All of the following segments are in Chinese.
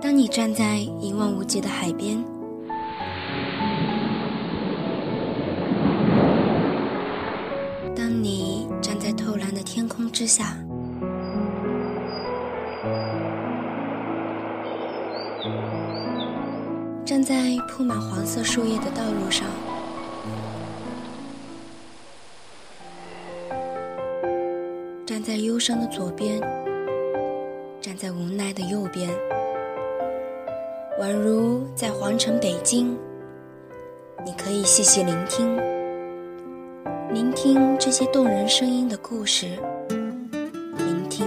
当你站在一望无际的海边，当你站在透蓝的天空之下，站在铺满黄色树叶的道路上。站在忧伤的左边，在无奈的右边，宛如在皇城北京，你可以细细聆听，聆听这些动人声音的故事，聆听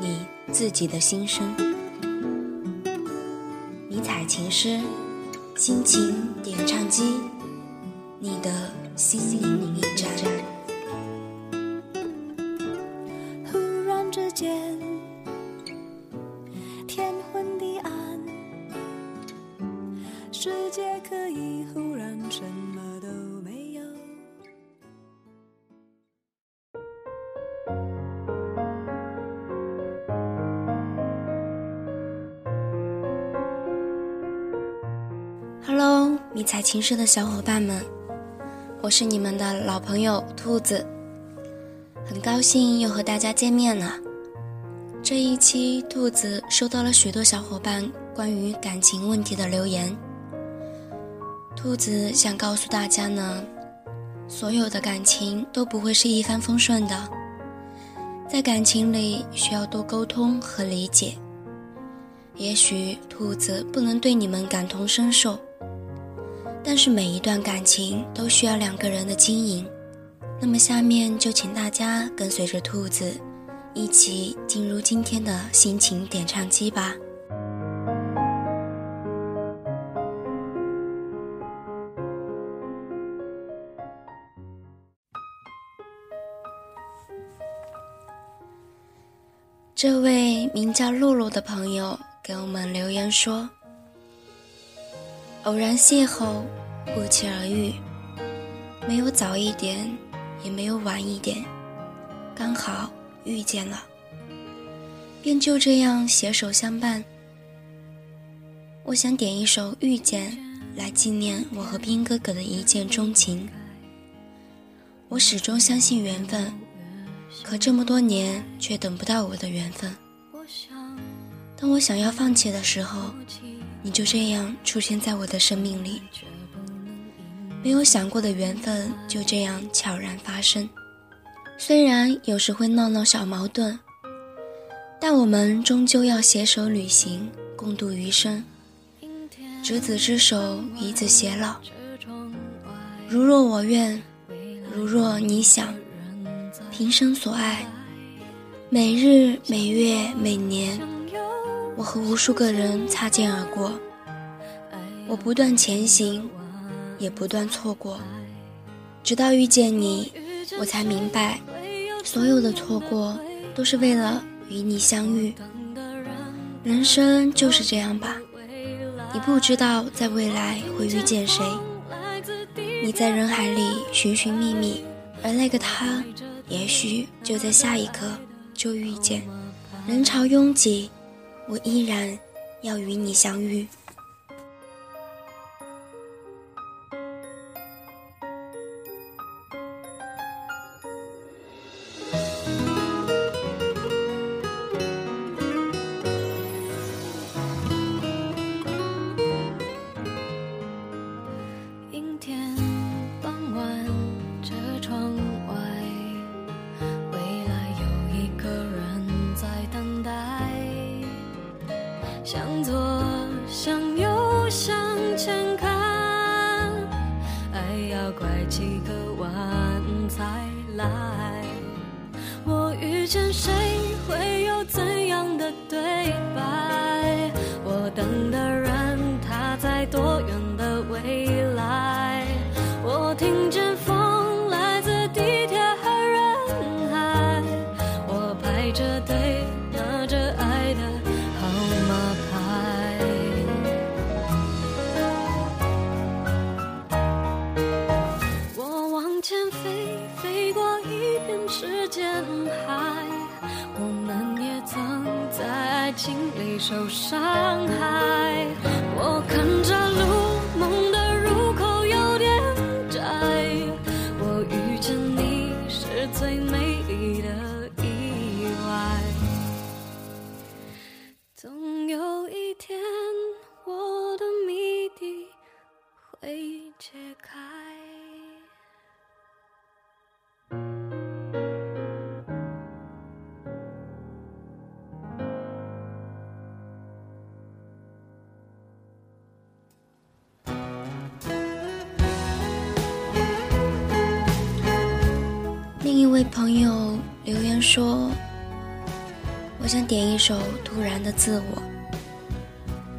你自己的心声。迷彩情诗，心情点唱机，你的心灵驿站。情诗的小伙伴们，我是你们的老朋友兔子，很高兴又和大家见面了。这一期，兔子收到了许多小伙伴关于感情问题的留言。兔子想告诉大家呢，所有的感情都不会是一帆风顺的，在感情里需要多沟通和理解。也许兔子不能对你们感同身受。但是每一段感情都需要两个人的经营，那么下面就请大家跟随着兔子，一起进入今天的心情点唱机吧。这位名叫露露的朋友给我们留言说。偶然邂逅，不期而遇，没有早一点，也没有晚一点，刚好遇见了，便就这样携手相伴。我想点一首《遇见》来纪念我和兵哥哥的一见钟情。我始终相信缘分，可这么多年却等不到我的缘分。当我想要放弃的时候。你就这样出现在我的生命里，没有想过的缘分就这样悄然发生。虽然有时会闹闹小矛盾，但我们终究要携手旅行，共度余生。执子之手，与子偕老。如若我愿，如若你想，平生所爱，每日每月每年。我和无数个人擦肩而过，我不断前行，也不断错过，直到遇见你，我才明白，所有的错过都是为了与你相遇。人生就是这样吧，你不知道在未来会遇见谁，你在人海里寻寻觅觅，而那个他，也许就在下一刻就遇见。人潮拥挤。我依然要与你相遇。人海我们也曾在爱情里受伤害。我看着路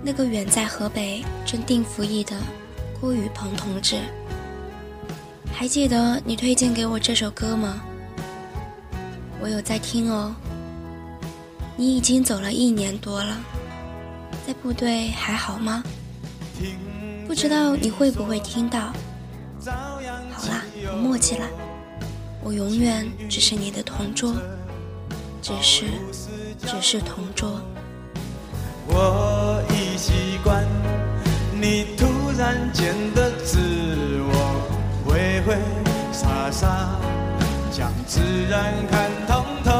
那个远在河北正定服役的郭雨鹏同志，还记得你推荐给我这首歌吗？我有在听哦。你已经走了一年多了，在部队还好吗？不知道你会不会听到？好啦，不墨迹了。”我永远只是你的同桌，只是，只是同桌。你突然间的自我，挥挥洒洒，将自然看通透。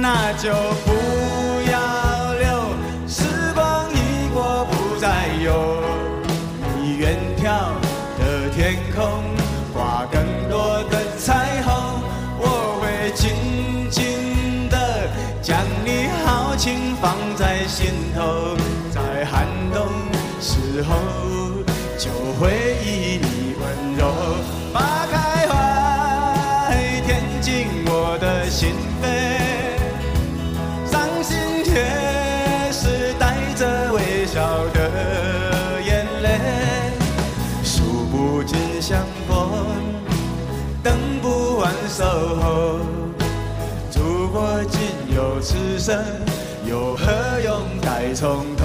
那就不要留，时光一过不再有，你远眺的。天空心头，在寒冬时候就回忆你温柔。把开怀，填进我的心扉，伤心却是带着微笑的眼泪，数不尽。相逢，等不完守候。如果仅有此生，从头？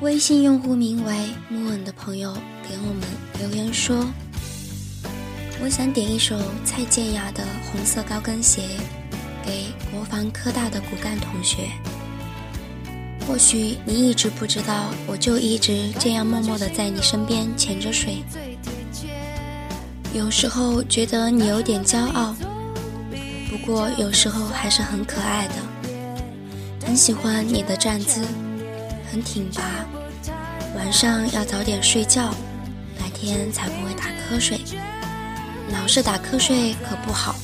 微信用户名为木恩的朋友给我们留言说：“我想点一首蔡健雅的《红色高跟鞋》给国防科大的骨干同学。或许你一直不知道，我就一直这样默默的在你身边潜着水。有时候觉得你有点骄傲，不过有时候还是很可爱的。很喜欢你的站姿。”很挺拔，晚上要早点睡觉，白天才不会打瞌睡。老是打瞌睡可不好。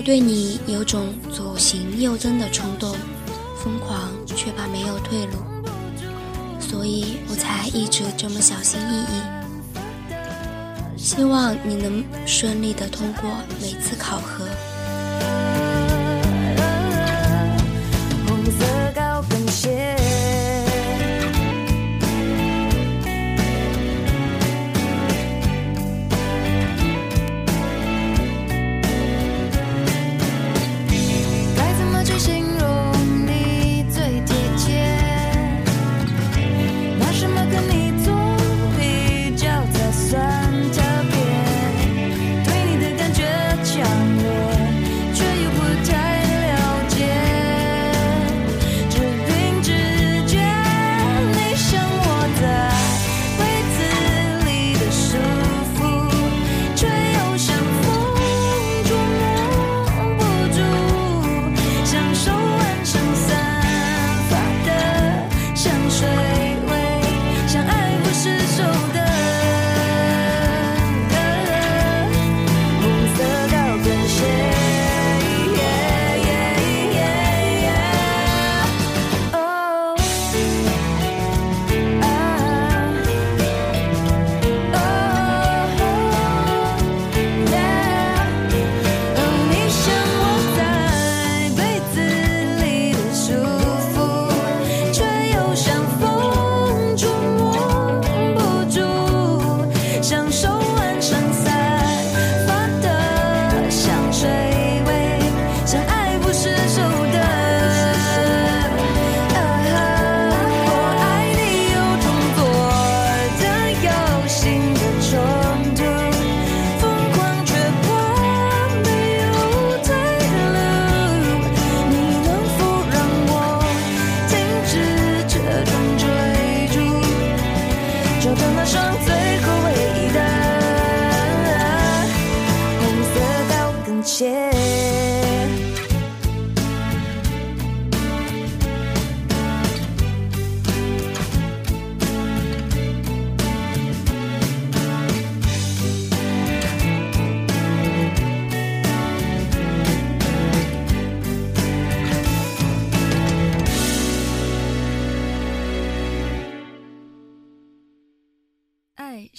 我对你有种左行右增的冲动，疯狂却怕没有退路，所以我才一直这么小心翼翼。希望你能顺利的通过每次考核。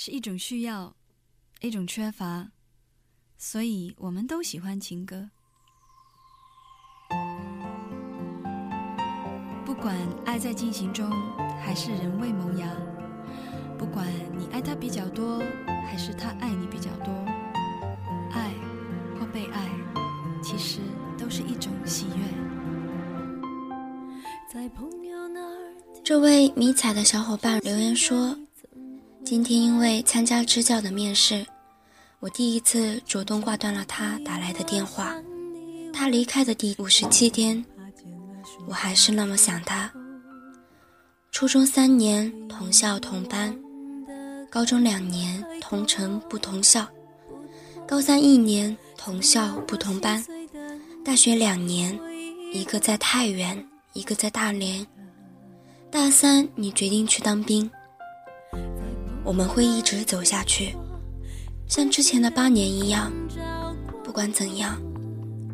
是一种需要，一种缺乏，所以我们都喜欢情歌。不管爱在进行中，还是人未萌芽；不管你爱他比较多，还是他爱你比较多，爱或被爱，其实都是一种喜悦。在朋友那儿这位迷彩的小伙伴留言说：“今天因为参加支教的面试，我第一次主动挂断了他打来的电话。他离开的第五十七天，我还是那么想他。初中三年同校同班，高中两年同城不同校，高三一年同校不同班，大学两年，一个在太原，一个在大连。大三你决定去当兵。”我们会一直走下去，像之前的八年一样。不管怎样，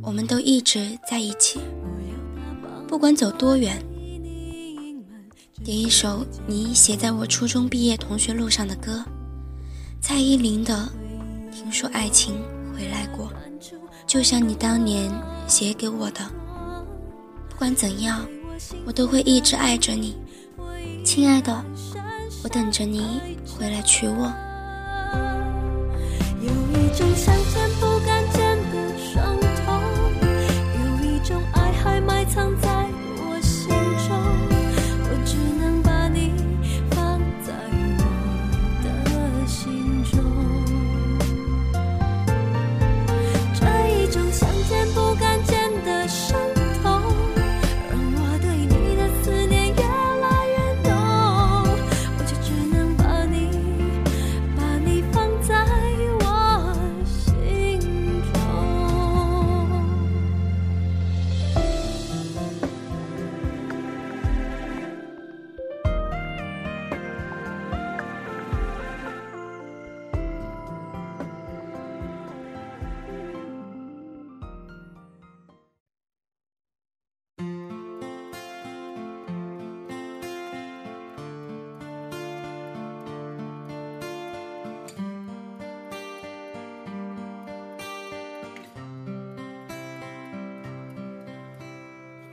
我们都一直在一起。不管走多远，点一首你写在我初中毕业同学录上的歌，蔡依林的《听说爱情回来过》，就像你当年写给我的。不管怎样，我都会一直爱着你，亲爱的。我等着你回来娶我。有一种想见不敢见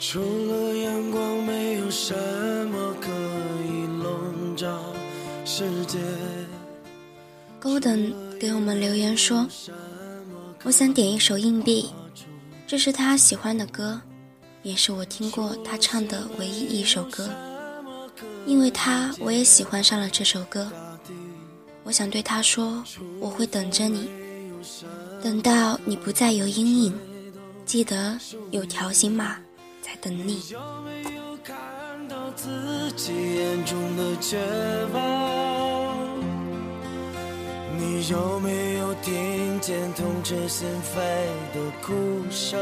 除了阳光，没有什么可以笼罩世界。Golden 给我们留言说：“我想点一首《硬币》，这是他喜欢的歌，也是我听过他唱的唯一一首歌。因为他，我也喜欢上了这首歌。我想对他说，我会等着你，等到你不再有阴影，记得有条形码你。有没有看到自己眼中的绝望？你有没有听见痛彻心扉的哭声？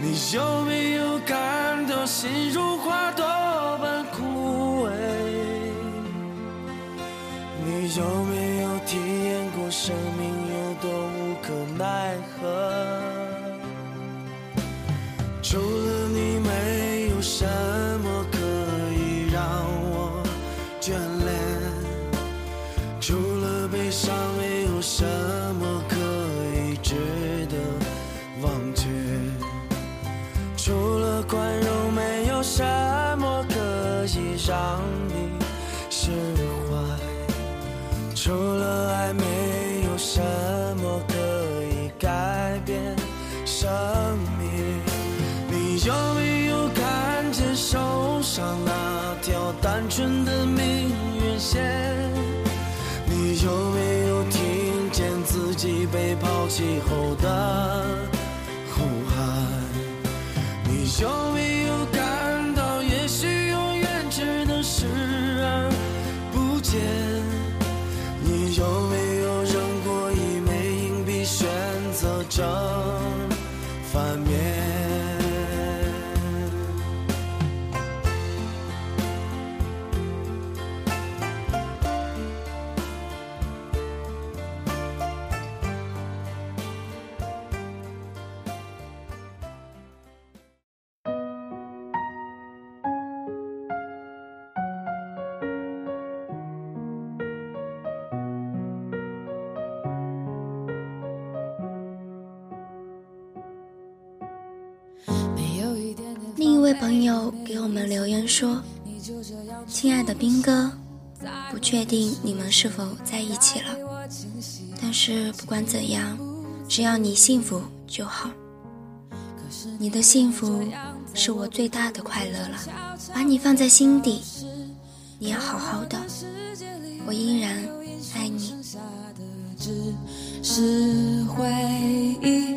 你有没有感到心如花朵般枯萎？你有没有体验过生命有多无可奈何？除了你，没有什么可以让我眷恋；除了悲伤，没有什么可以值得忘却；除了宽容，没有什么可以让你释怀；除了爱，春的命运线？你有没有听见自己被抛弃后的呼喊？你有朋友给我们留言说：“亲爱的兵哥，不确定你们是否在一起了，但是不管怎样，只要你幸福就好。你的幸福是我最大的快乐了，把你放在心底，你要好好的，我依然爱你。”是回忆，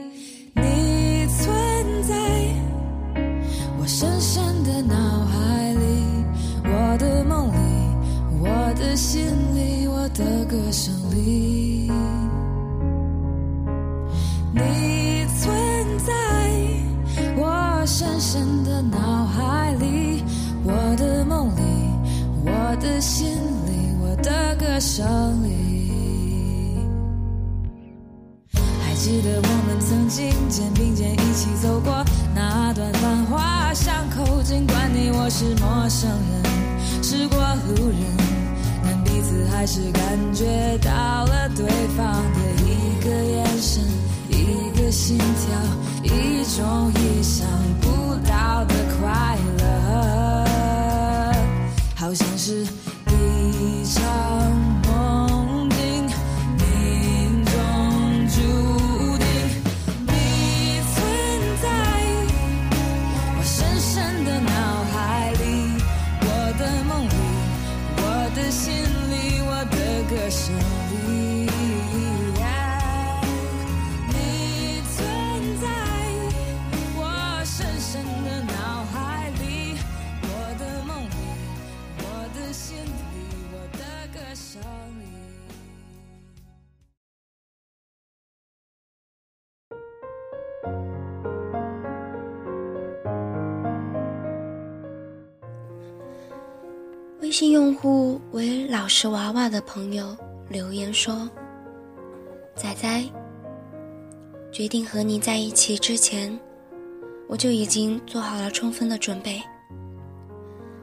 用户为老实娃娃的朋友留言说：“仔仔，决定和你在一起之前，我就已经做好了充分的准备。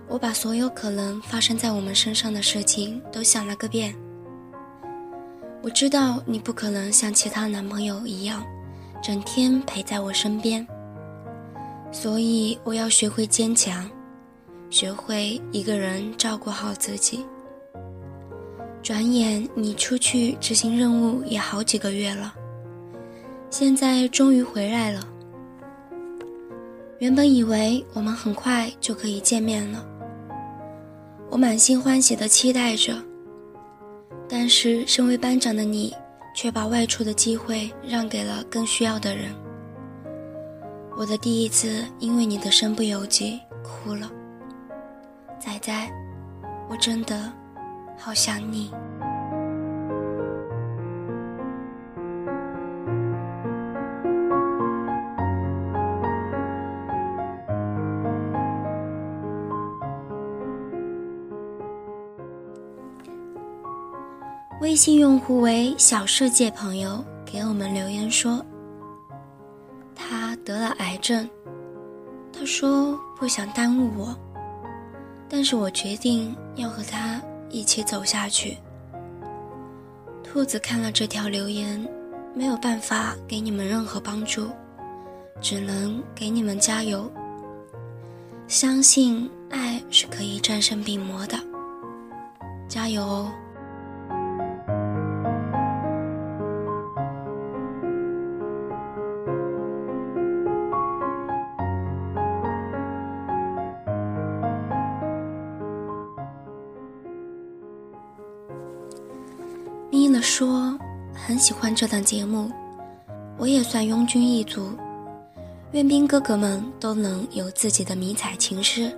我把所有可能发生在我们身上的事情都想了个遍。我知道你不可能像其他男朋友一样，整天陪在我身边，所以我要学会坚强。”学会一个人照顾好自己。转眼你出去执行任务也好几个月了，现在终于回来了。原本以为我们很快就可以见面了，我满心欢喜的期待着。但是身为班长的你，却把外出的机会让给了更需要的人。我的第一次因为你的身不由己哭了。仔仔，我真的好想你。微信用户为小世界朋友给我们留言说，他得了癌症，他说不想耽误我。但是我决定要和他一起走下去。兔子看了这条留言，没有办法给你们任何帮助，只能给你们加油。相信爱是可以战胜病魔的，加油哦！喜欢这档节目，我也算拥军一族，愿兵哥哥们都能有自己的迷彩情诗。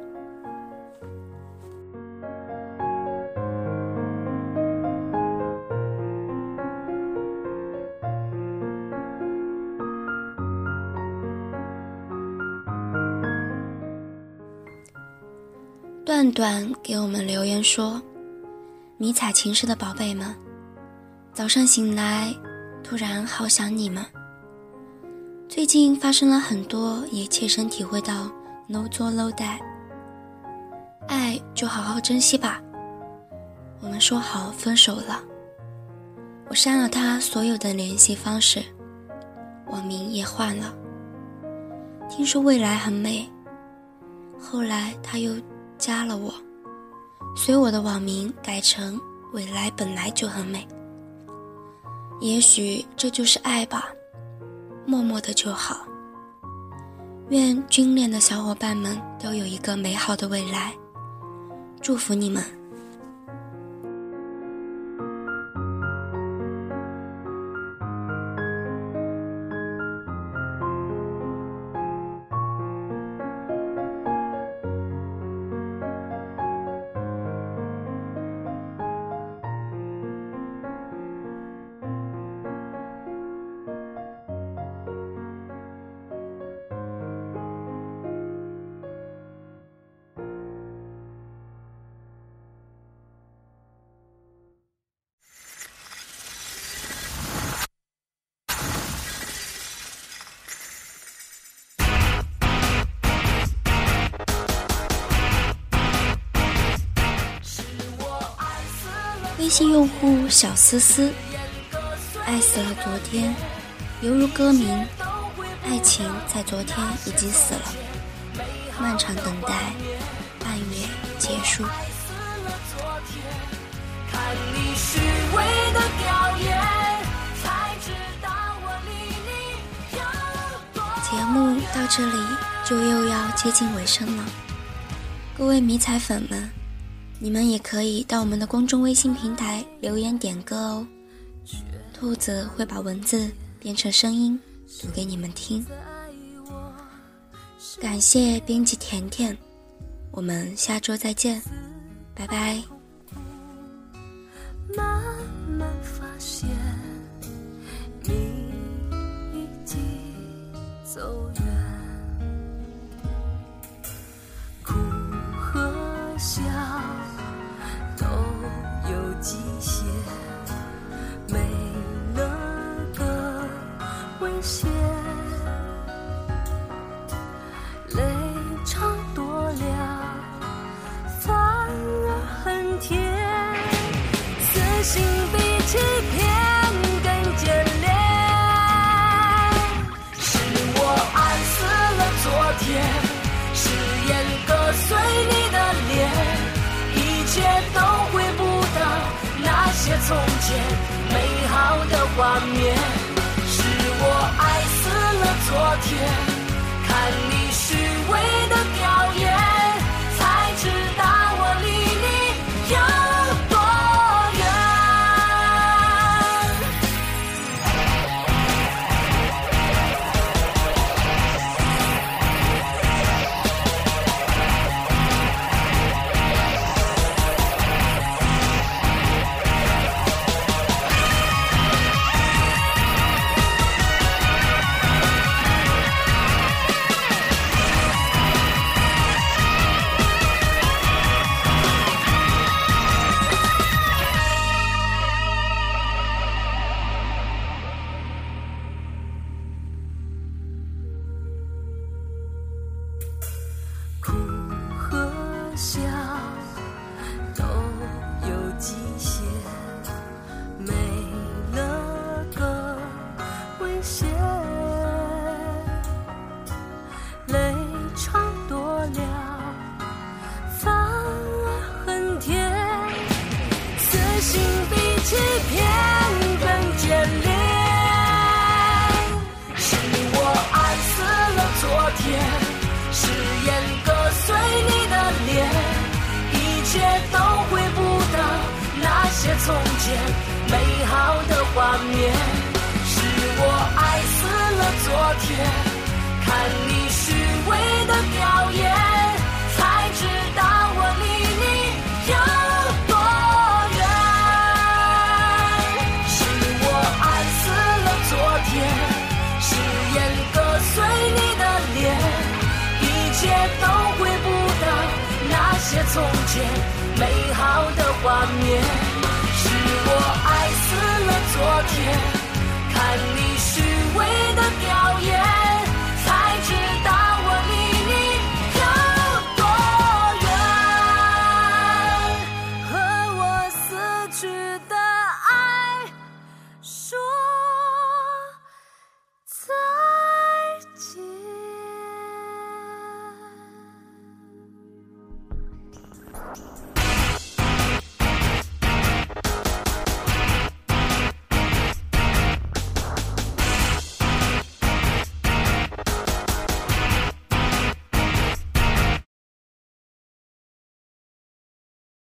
段段给我们留言说，迷彩情诗的宝贝们。早上醒来，突然好想你们。最近发生了很多，也切身体会到 no 作 low 带。爱就好好珍惜吧。我们说好分手了，我删了他所有的联系方式，网名也换了。听说未来很美，后来他又。”加了我，随我的网名改成“未来本来就很美”。也许这就是爱吧，默默的就好。愿军恋的小伙伴们都有一个美好的未来，祝福你们。信用户小思思，爱死了昨天，犹如歌名，爱情在昨天已经死了，漫长等待，半月结束。节目到这里就又要接近尾声了，各位迷彩粉们。你们也可以到我们的公众微信平台留言点歌哦，兔子会把文字变成声音读给你们听。感谢编辑甜甜，我们下周再见，拜拜。慢慢发现你已经走远，哭和笑。谢，泪尝多了，反而很甜，死心比欺骗更坚烈。是我爱死了昨天，誓言割碎你的脸，一切都回不到那些从前美好的画面。天。看你虚伪的表演，才知道我离你有多远。是我爱死了昨天，誓言割碎你的脸，一切都回不到那些。从前美好的画面，是我爱死了昨天，